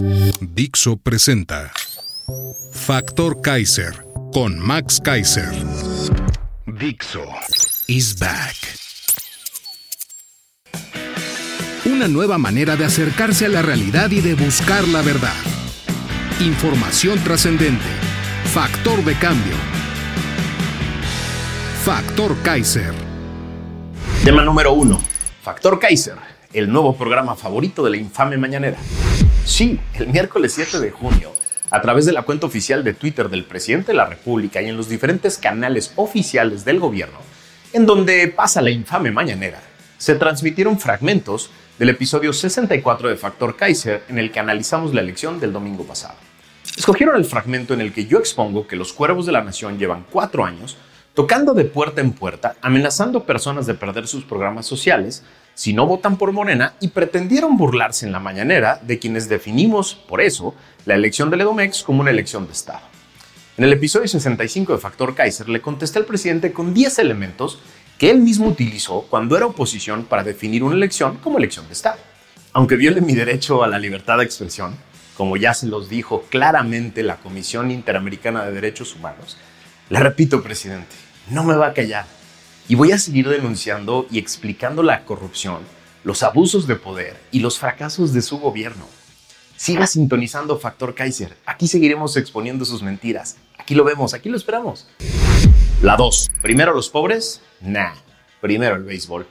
Dixo presenta Factor Kaiser con Max Kaiser. Dixo is back. Una nueva manera de acercarse a la realidad y de buscar la verdad. Información trascendente. Factor de cambio. Factor Kaiser. Tema número uno. Factor Kaiser, el nuevo programa favorito de la infame mañanera. Sí, el miércoles 7 de junio, a través de la cuenta oficial de Twitter del presidente de la República y en los diferentes canales oficiales del gobierno, en donde pasa la infame mañanera, se transmitieron fragmentos del episodio 64 de Factor Kaiser en el que analizamos la elección del domingo pasado. Escogieron el fragmento en el que yo expongo que los cuervos de la nación llevan cuatro años tocando de puerta en puerta, amenazando personas de perder sus programas sociales si no votan por Morena y pretendieron burlarse en la mañanera de quienes definimos, por eso, la elección del Edomex como una elección de Estado. En el episodio 65 de Factor Kaiser le contesté al presidente con 10 elementos que él mismo utilizó cuando era oposición para definir una elección como elección de Estado. Aunque viole mi derecho a la libertad de expresión, como ya se los dijo claramente la Comisión Interamericana de Derechos Humanos, le repito, presidente, no me va a callar. Y voy a seguir denunciando y explicando la corrupción, los abusos de poder y los fracasos de su gobierno. Siga sintonizando Factor Kaiser. Aquí seguiremos exponiendo sus mentiras. Aquí lo vemos, aquí lo esperamos. La 2. Primero los pobres. Nah. Primero el béisbol.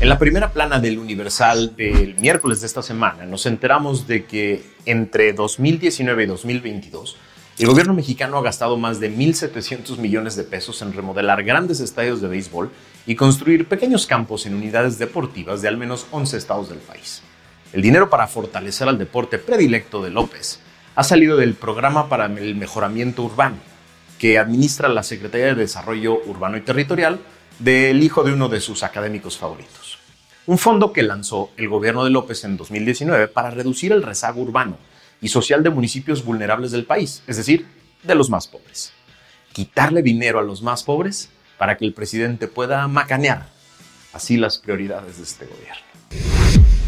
En la primera plana del Universal del miércoles de esta semana nos enteramos de que entre 2019 y 2022 el gobierno mexicano ha gastado más de 1.700 millones de pesos en remodelar grandes estadios de béisbol y construir pequeños campos en unidades deportivas de al menos 11 estados del país. El dinero para fortalecer al deporte predilecto de López ha salido del programa para el mejoramiento urbano, que administra la Secretaría de Desarrollo Urbano y Territorial del hijo de uno de sus académicos favoritos. Un fondo que lanzó el gobierno de López en 2019 para reducir el rezago urbano y social de municipios vulnerables del país, es decir, de los más pobres. Quitarle dinero a los más pobres para que el presidente pueda macanear así las prioridades de este gobierno.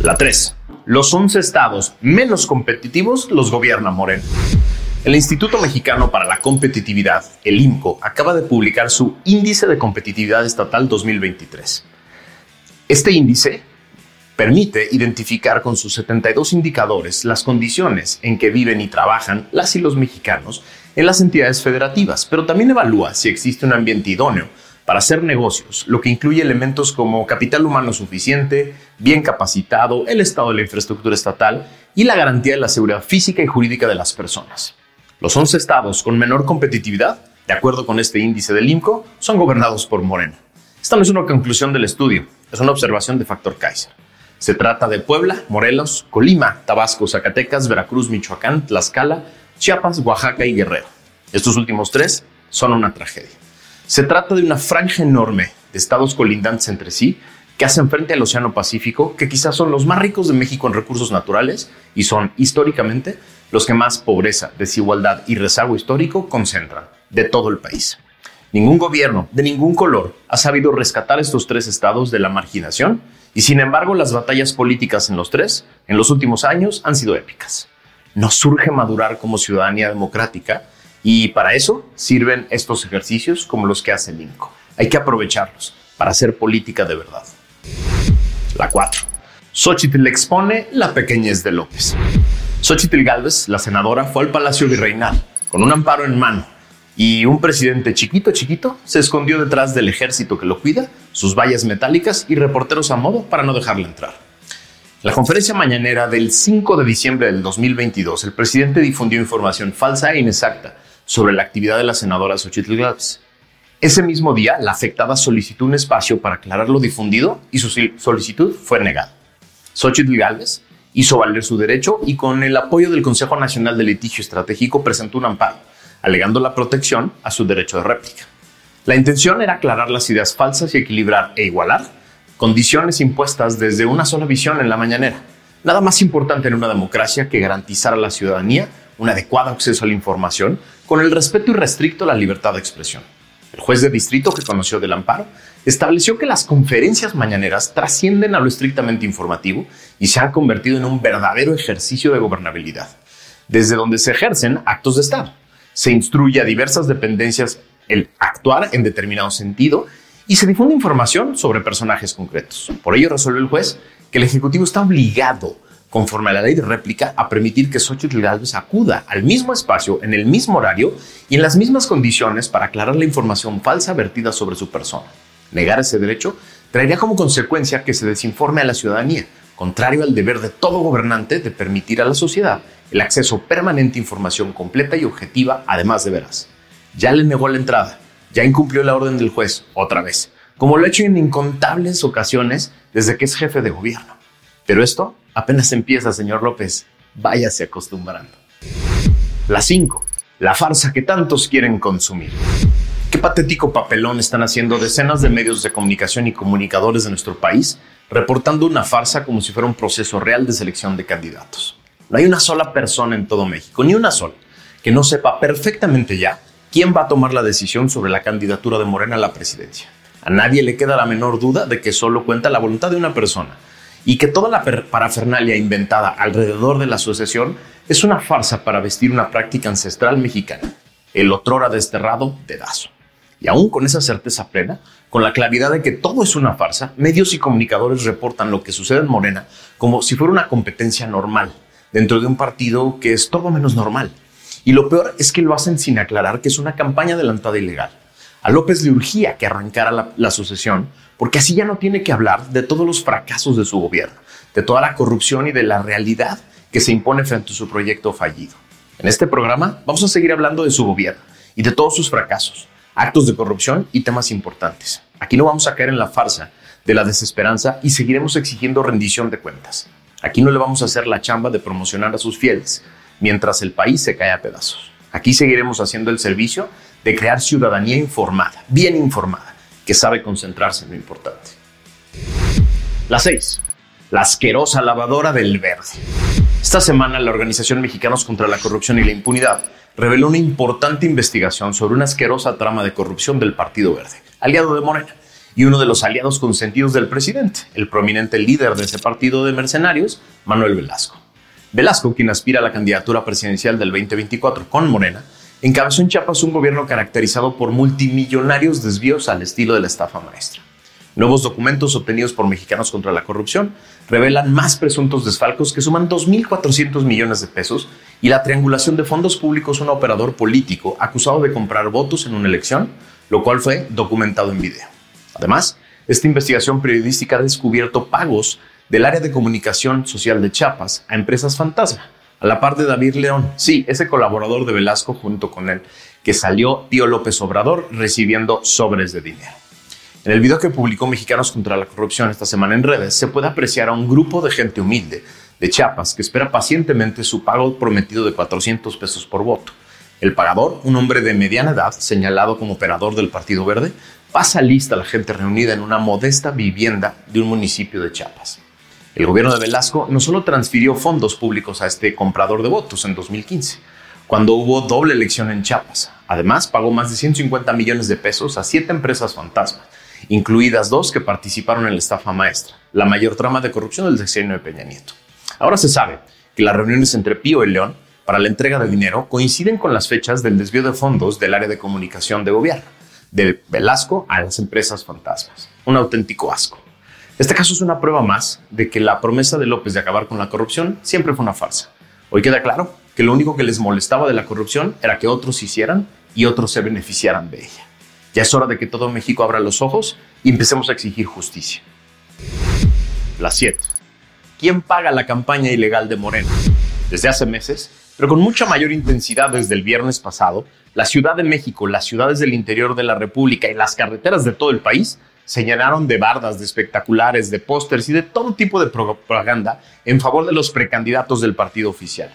La 3. Los 11 estados menos competitivos los gobierna Moreno. El Instituto Mexicano para la Competitividad, el IMCO, acaba de publicar su Índice de Competitividad Estatal 2023. Este índice permite identificar con sus 72 indicadores las condiciones en que viven y trabajan las y los mexicanos en las entidades federativas, pero también evalúa si existe un ambiente idóneo para hacer negocios, lo que incluye elementos como capital humano suficiente, bien capacitado, el estado de la infraestructura estatal y la garantía de la seguridad física y jurídica de las personas. Los 11 estados con menor competitividad, de acuerdo con este índice del IMCO, son gobernados por Morena. Esta no es una conclusión del estudio, es una observación de factor Kaiser. Se trata de Puebla, Morelos, Colima, Tabasco, Zacatecas, Veracruz, Michoacán, Tlaxcala, Chiapas, Oaxaca y Guerrero. Estos últimos tres son una tragedia. Se trata de una franja enorme de estados colindantes entre sí que hacen frente al Océano Pacífico, que quizás son los más ricos de México en recursos naturales y son históricamente los que más pobreza, desigualdad y rezago histórico concentran de todo el país. Ningún gobierno de ningún color ha sabido rescatar estos tres estados de la marginación y sin embargo, las batallas políticas en los tres, en los últimos años, han sido épicas. Nos surge madurar como ciudadanía democrática y para eso sirven estos ejercicios como los que hace el INCO. Hay que aprovecharlos para hacer política de verdad. La 4. Xochitl expone la pequeñez de López. Xochitl Galvez, la senadora, fue al Palacio Virreinal con un amparo en mano y un presidente chiquito, chiquito, se escondió detrás del ejército que lo cuida, sus vallas metálicas y reporteros a modo para no dejarle entrar. En la conferencia mañanera del 5 de diciembre del 2022, el presidente difundió información falsa e inexacta sobre la actividad de la senadora Xochitl Gálvez. Ese mismo día, la afectada solicitó un espacio para aclarar lo difundido y su solicitud fue negada. Xochitl Gálvez hizo valer su derecho y con el apoyo del Consejo Nacional de Litigio Estratégico presentó un amparo, alegando la protección a su derecho de réplica. La intención era aclarar las ideas falsas y equilibrar e igualar condiciones impuestas desde una sola visión en la mañanera. Nada más importante en una democracia que garantizar a la ciudadanía un adecuado acceso a la información con el respeto irrestricto a la libertad de expresión. El juez de distrito que conoció del amparo estableció que las conferencias mañaneras trascienden a lo estrictamente informativo y se han convertido en un verdadero ejercicio de gobernabilidad, desde donde se ejercen actos de Estado. Se instruye a diversas dependencias el actuar en determinado sentido y se difunde información sobre personajes concretos. Por ello resuelve el juez que el Ejecutivo está obligado, conforme a la ley de réplica, a permitir que Xochitl Gálvez acuda al mismo espacio, en el mismo horario y en las mismas condiciones para aclarar la información falsa vertida sobre su persona. Negar ese derecho traería como consecuencia que se desinforme a la ciudadanía, contrario al deber de todo gobernante de permitir a la sociedad el acceso permanente a información completa y objetiva, además de veras. Ya le negó la entrada, ya incumplió la orden del juez otra vez, como lo ha hecho en incontables ocasiones desde que es jefe de gobierno. Pero esto apenas empieza, señor López. Váyase acostumbrando. La 5. La farsa que tantos quieren consumir. Qué patético papelón están haciendo decenas de medios de comunicación y comunicadores de nuestro país, reportando una farsa como si fuera un proceso real de selección de candidatos. No hay una sola persona en todo México, ni una sola, que no sepa perfectamente ya quién va a tomar la decisión sobre la candidatura de Morena a la presidencia. A nadie le queda la menor duda de que solo cuenta la voluntad de una persona y que toda la parafernalia inventada alrededor de la asociación es una farsa para vestir una práctica ancestral mexicana, el otrora desterrado dedazo. Y aún con esa certeza plena, con la claridad de que todo es una farsa, medios y comunicadores reportan lo que sucede en Morena como si fuera una competencia normal dentro de un partido que es todo menos normal. Y lo peor es que lo hacen sin aclarar que es una campaña adelantada ilegal. A López le urgía que arrancara la, la sucesión porque así ya no tiene que hablar de todos los fracasos de su gobierno, de toda la corrupción y de la realidad que se impone frente a su proyecto fallido. En este programa vamos a seguir hablando de su gobierno y de todos sus fracasos, actos de corrupción y temas importantes. Aquí no vamos a caer en la farsa de la desesperanza y seguiremos exigiendo rendición de cuentas. Aquí no le vamos a hacer la chamba de promocionar a sus fieles mientras el país se cae a pedazos. Aquí seguiremos haciendo el servicio de crear ciudadanía informada, bien informada, que sabe concentrarse en lo importante. La 6. La asquerosa lavadora del verde. Esta semana la Organización Mexicanos contra la Corrupción y la Impunidad reveló una importante investigación sobre una asquerosa trama de corrupción del Partido Verde, aliado de Morena, y uno de los aliados consentidos del presidente, el prominente líder de ese partido de mercenarios, Manuel Velasco. Velasco, quien aspira a la candidatura presidencial del 2024 con Morena, encabezó en Chiapas un gobierno caracterizado por multimillonarios desvíos al estilo de la estafa maestra. Nuevos documentos obtenidos por Mexicanos contra la Corrupción revelan más presuntos desfalcos que suman 2.400 millones de pesos y la triangulación de fondos públicos a un operador político acusado de comprar votos en una elección, lo cual fue documentado en video. Además, esta investigación periodística ha descubierto pagos del área de comunicación social de Chiapas a empresas fantasma, a la par de David León, sí, ese colaborador de Velasco junto con él, que salió Tío López Obrador recibiendo sobres de dinero. En el video que publicó Mexicanos contra la Corrupción esta semana en redes, se puede apreciar a un grupo de gente humilde de Chiapas que espera pacientemente su pago prometido de 400 pesos por voto. El pagador, un hombre de mediana edad, señalado como operador del Partido Verde, pasa lista a la gente reunida en una modesta vivienda de un municipio de Chiapas. El gobierno de Velasco no solo transfirió fondos públicos a este comprador de votos en 2015, cuando hubo doble elección en Chiapas. Además, pagó más de 150 millones de pesos a siete empresas fantasmas incluidas dos que participaron en la estafa maestra, la mayor trama de corrupción del sexenio de Peña Nieto. Ahora se sabe que las reuniones entre Pío y León para la entrega de dinero coinciden con las fechas del desvío de fondos del área de comunicación de gobierno, de Velasco a las empresas fantasmas. Un auténtico asco. Este caso es una prueba más de que la promesa de López de acabar con la corrupción siempre fue una farsa. Hoy queda claro que lo único que les molestaba de la corrupción era que otros hicieran y otros se beneficiaran de ella. Ya es hora de que todo México abra los ojos y empecemos a exigir justicia. La 7. ¿Quién paga la campaña ilegal de Morena? Desde hace meses, pero con mucha mayor intensidad desde el viernes pasado, la Ciudad de México, las ciudades del interior de la República y las carreteras de todo el país se llenaron de bardas, de espectaculares, de pósters y de todo tipo de propaganda en favor de los precandidatos del partido oficial.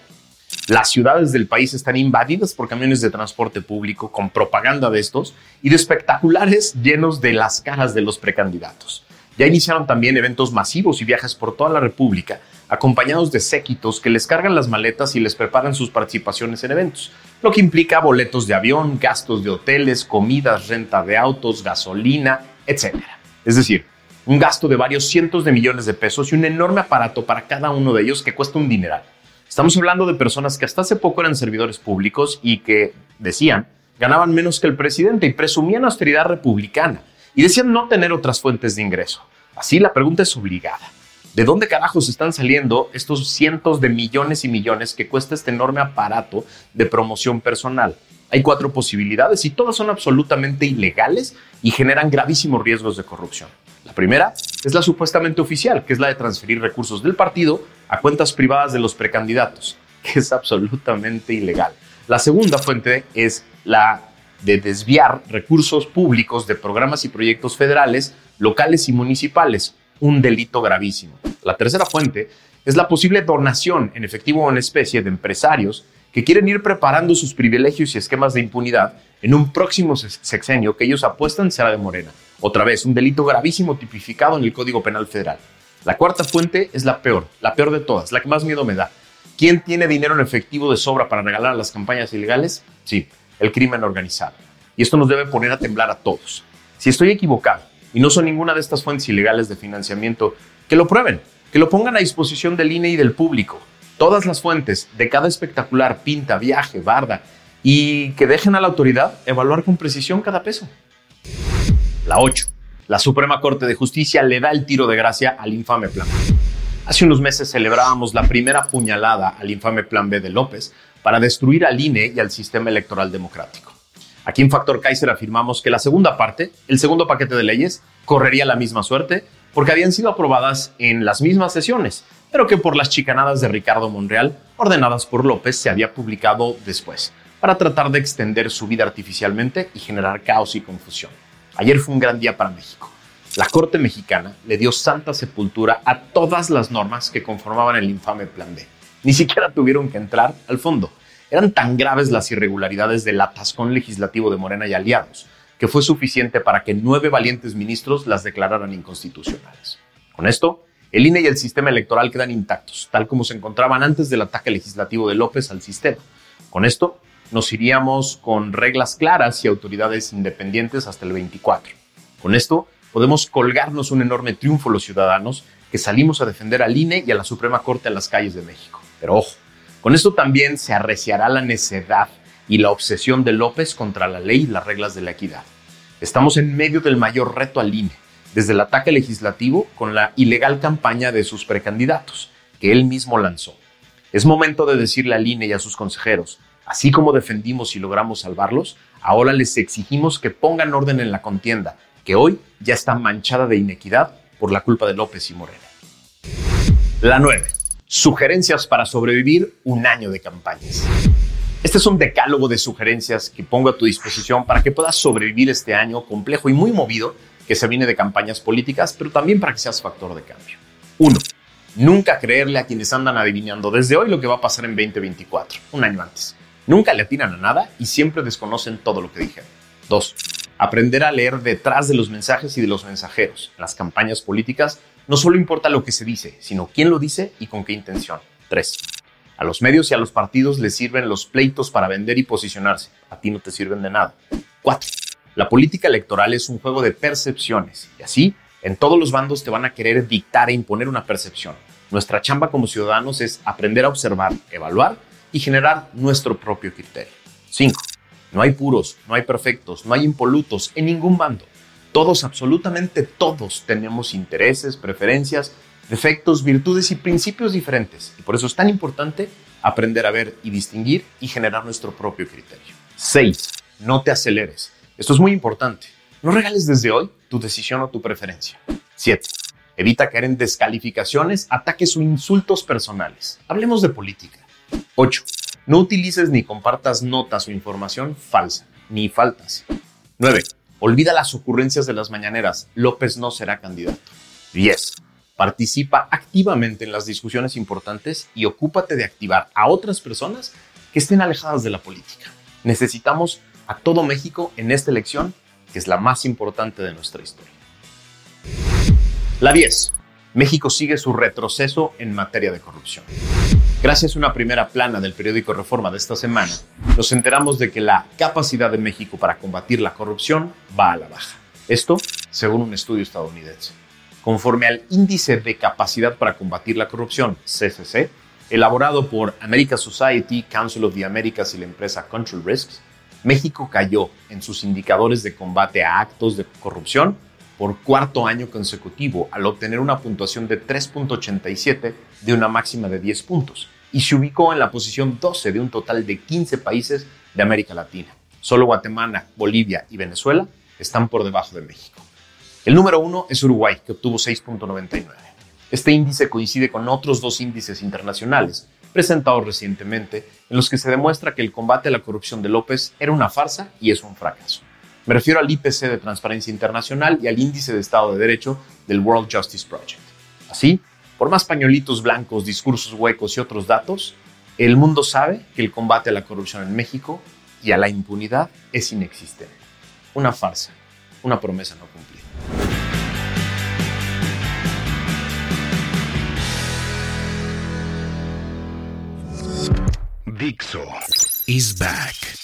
Las ciudades del país están invadidas por camiones de transporte público con propaganda de estos y de espectaculares llenos de las caras de los precandidatos. Ya iniciaron también eventos masivos y viajes por toda la República, acompañados de séquitos que les cargan las maletas y les preparan sus participaciones en eventos, lo que implica boletos de avión, gastos de hoteles, comidas, renta de autos, gasolina, etc. Es decir, un gasto de varios cientos de millones de pesos y un enorme aparato para cada uno de ellos que cuesta un dineral. Estamos hablando de personas que hasta hace poco eran servidores públicos y que, decían, ganaban menos que el presidente y presumían austeridad republicana y decían no tener otras fuentes de ingreso. Así la pregunta es obligada. ¿De dónde carajos están saliendo estos cientos de millones y millones que cuesta este enorme aparato de promoción personal? Hay cuatro posibilidades y todas son absolutamente ilegales y generan gravísimos riesgos de corrupción. La primera es la supuestamente oficial, que es la de transferir recursos del partido a cuentas privadas de los precandidatos, que es absolutamente ilegal. La segunda fuente es la de desviar recursos públicos de programas y proyectos federales, locales y municipales, un delito gravísimo. La tercera fuente es la posible donación en efectivo o en especie de empresarios que quieren ir preparando sus privilegios y esquemas de impunidad en un próximo sexenio que ellos apuestan será de Morena. Otra vez, un delito gravísimo tipificado en el Código Penal Federal. La cuarta fuente es la peor, la peor de todas, la que más miedo me da. ¿Quién tiene dinero en efectivo de sobra para regalar a las campañas ilegales? Sí, el crimen organizado. Y esto nos debe poner a temblar a todos. Si estoy equivocado y no son ninguna de estas fuentes ilegales de financiamiento, que lo prueben, que lo pongan a disposición del INE y del público. Todas las fuentes de cada espectacular, pinta, viaje, barda, y que dejen a la autoridad evaluar con precisión cada peso. La 8. La Suprema Corte de Justicia le da el tiro de gracia al infame Plan B. Hace unos meses celebrábamos la primera puñalada al infame Plan B de López para destruir al INE y al sistema electoral democrático. Aquí en Factor Kaiser afirmamos que la segunda parte, el segundo paquete de leyes, correría la misma suerte porque habían sido aprobadas en las mismas sesiones, pero que por las chicanadas de Ricardo Monreal, ordenadas por López, se había publicado después, para tratar de extender su vida artificialmente y generar caos y confusión. Ayer fue un gran día para México. La Corte mexicana le dio santa sepultura a todas las normas que conformaban el infame Plan B. Ni siquiera tuvieron que entrar al fondo. Eran tan graves las irregularidades del atascón legislativo de Morena y aliados que fue suficiente para que nueve valientes ministros las declararan inconstitucionales. Con esto, el INE y el sistema electoral quedan intactos, tal como se encontraban antes del ataque legislativo de López al sistema. Con esto, nos iríamos con reglas claras y autoridades independientes hasta el 24. Con esto, podemos colgarnos un enorme triunfo los ciudadanos que salimos a defender al INE y a la Suprema Corte en las calles de México. Pero ojo, con esto también se arreciará la necedad y la obsesión de López contra la ley y las reglas de la equidad. Estamos en medio del mayor reto al INE, desde el ataque legislativo con la ilegal campaña de sus precandidatos, que él mismo lanzó. Es momento de decirle al INE y a sus consejeros, así como defendimos y logramos salvarlos, ahora les exigimos que pongan orden en la contienda, que hoy ya está manchada de inequidad por la culpa de López y Morena. La 9 Sugerencias para sobrevivir un año de campañas. Este es un decálogo de sugerencias que pongo a tu disposición para que puedas sobrevivir este año complejo y muy movido que se viene de campañas políticas, pero también para que seas factor de cambio. 1. Nunca creerle a quienes andan adivinando desde hoy lo que va a pasar en 2024, un año antes. Nunca le atinan a nada y siempre desconocen todo lo que dijeron. 2. Aprender a leer detrás de los mensajes y de los mensajeros. En las campañas políticas no solo importa lo que se dice, sino quién lo dice y con qué intención. 3. A los medios y a los partidos les sirven los pleitos para vender y posicionarse. A ti no te sirven de nada. 4. La política electoral es un juego de percepciones y así en todos los bandos te van a querer dictar e imponer una percepción. Nuestra chamba como ciudadanos es aprender a observar, evaluar y generar nuestro propio criterio. 5. No hay puros, no hay perfectos, no hay impolutos en ningún bando. Todos, absolutamente todos, tenemos intereses, preferencias, defectos, virtudes y principios diferentes. Y por eso es tan importante aprender a ver y distinguir y generar nuestro propio criterio. 6. No te aceleres. Esto es muy importante. No regales desde hoy tu decisión o tu preferencia. 7. Evita caer en descalificaciones, ataques o insultos personales. Hablemos de política. 8. No utilices ni compartas notas o información falsa, ni faltas. 9. Olvida las ocurrencias de las mañaneras. López no será candidato. 10. Participa activamente en las discusiones importantes y ocúpate de activar a otras personas que estén alejadas de la política. Necesitamos a todo México en esta elección, que es la más importante de nuestra historia. La 10. México sigue su retroceso en materia de corrupción. Gracias a una primera plana del periódico Reforma de esta semana, nos enteramos de que la capacidad de México para combatir la corrupción va a la baja. Esto según un estudio estadounidense. Conforme al Índice de Capacidad para Combatir la Corrupción, CCC, elaborado por America Society, Council of the Americas y la empresa Control Risks, México cayó en sus indicadores de combate a actos de corrupción por cuarto año consecutivo al obtener una puntuación de 3.87 de una máxima de 10 puntos y se ubicó en la posición 12 de un total de 15 países de América Latina. Solo Guatemala, Bolivia y Venezuela están por debajo de México. El número uno es Uruguay, que obtuvo 6.99. Este índice coincide con otros dos índices internacionales presentados recientemente en los que se demuestra que el combate a la corrupción de López era una farsa y es un fracaso. Me refiero al IPC de Transparencia Internacional y al Índice de Estado de Derecho del World Justice Project. Así, por más pañuelitos blancos, discursos huecos y otros datos, el mundo sabe que el combate a la corrupción en México y a la impunidad es inexistente. Una farsa, una promesa no cumplida. Dixo is back.